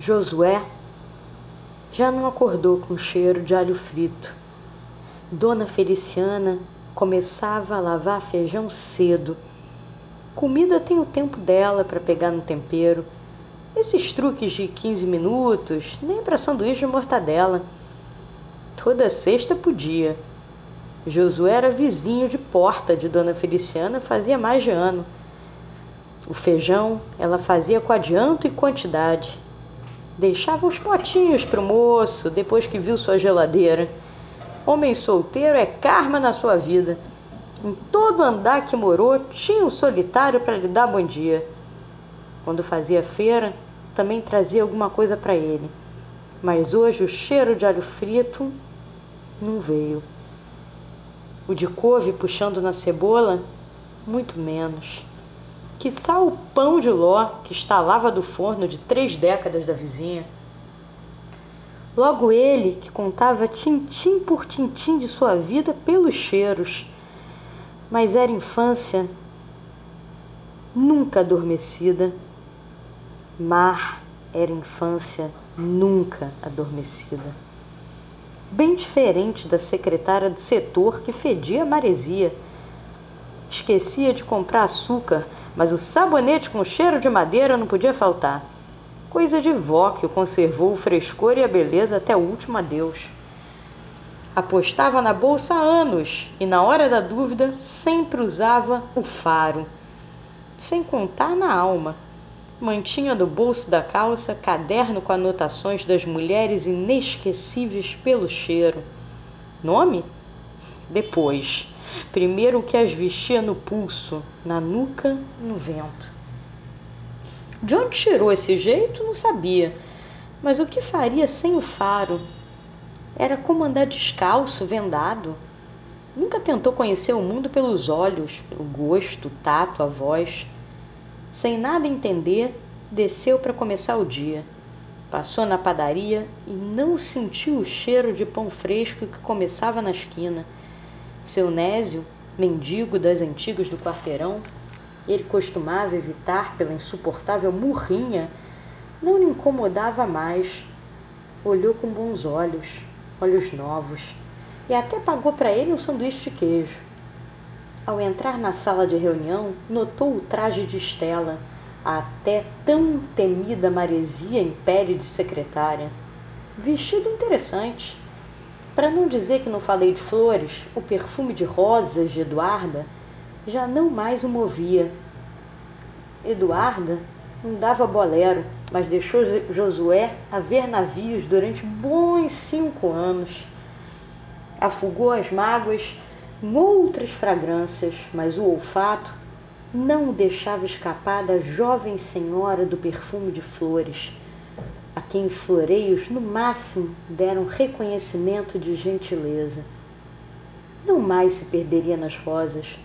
Josué já não acordou com cheiro de alho frito. Dona Feliciana começava a lavar feijão cedo. Comida tem o tempo dela para pegar no tempero. Esses truques de 15 minutos, nem para sanduíche de mortadela. Toda sexta podia. Josué era vizinho de porta de Dona Feliciana fazia mais de ano. O feijão ela fazia com adianto e quantidade. Deixava os potinhos para o moço depois que viu sua geladeira. Homem solteiro é karma na sua vida. Em todo andar que morou, tinha um solitário para lhe dar bom dia. Quando fazia feira, também trazia alguma coisa para ele. Mas hoje o cheiro de alho frito não veio. O de couve puxando na cebola, muito menos. Que sal o pão de ló que estalava do forno de três décadas da vizinha. Logo ele, que contava tintim por tintim de sua vida pelos cheiros. Mas era infância nunca adormecida. Mar era infância nunca adormecida. Bem diferente da secretária do setor que fedia maresia Esquecia de comprar açúcar, mas o sabonete com cheiro de madeira não podia faltar. Coisa de vó que conservou o frescor e a beleza até o último adeus. Apostava na bolsa há anos e, na hora da dúvida, sempre usava o faro. Sem contar na alma. Mantinha no bolso da calça caderno com anotações das mulheres inesquecíveis pelo cheiro. Nome? Depois. Primeiro o que as vestia no pulso, na nuca, no vento. De onde tirou esse jeito, não sabia. Mas o que faria sem o faro? Era como andar descalço, vendado. Nunca tentou conhecer o mundo pelos olhos, pelo gosto, o tato, a voz. Sem nada entender, desceu para começar o dia. Passou na padaria e não sentiu o cheiro de pão fresco que começava na esquina. Seu Nésio, mendigo das antigas do quarteirão, ele costumava evitar pela insuportável murrinha, não lhe incomodava mais. Olhou com bons olhos, olhos novos, e até pagou para ele um sanduíche de queijo. Ao entrar na sala de reunião, notou o traje de Estela, a até tão temida maresia em pele de secretária. Vestido interessante, para não dizer que não falei de flores, o perfume de rosas de Eduarda já não mais o movia. Eduarda não dava bolero, mas deixou Josué a ver navios durante bons cinco anos. Afugou as mágoas em outras fragrâncias, mas o olfato não o deixava escapar da jovem senhora do perfume de flores quem os floreios no máximo deram reconhecimento de gentileza. Não mais se perderia nas rosas.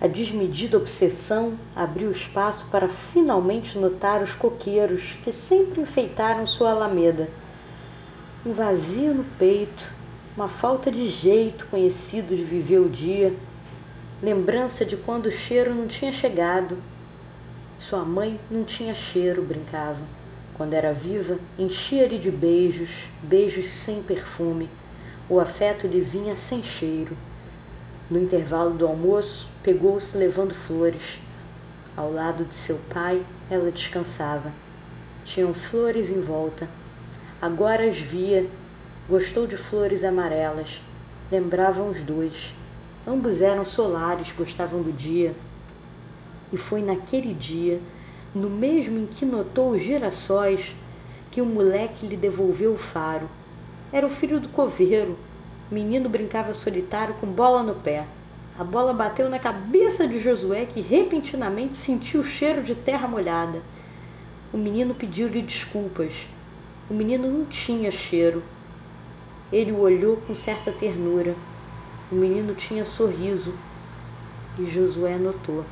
A desmedida obsessão abriu espaço para finalmente notar os coqueiros que sempre enfeitaram sua alameda. Um vazio no peito, uma falta de jeito conhecido de viver o dia, lembrança de quando o cheiro não tinha chegado. Sua mãe não tinha cheiro, brincava quando era viva, enchia-lhe de beijos, beijos sem perfume. O afeto lhe vinha sem cheiro. No intervalo do almoço, pegou-se levando flores. Ao lado de seu pai, ela descansava. Tinham flores em volta. Agora as via. Gostou de flores amarelas. Lembravam os dois. Ambos eram solares, gostavam do dia. E foi naquele dia no mesmo em que notou os girassóis, que o moleque lhe devolveu o faro. Era o filho do coveiro. O menino brincava solitário com bola no pé. A bola bateu na cabeça de Josué, que repentinamente sentiu o cheiro de terra molhada. O menino pediu-lhe desculpas. O menino não tinha cheiro. Ele o olhou com certa ternura. O menino tinha sorriso. E Josué notou.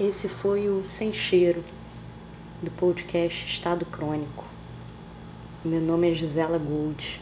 Esse foi o Sem Cheiro do podcast Estado Crônico. Meu nome é Gisela Gold.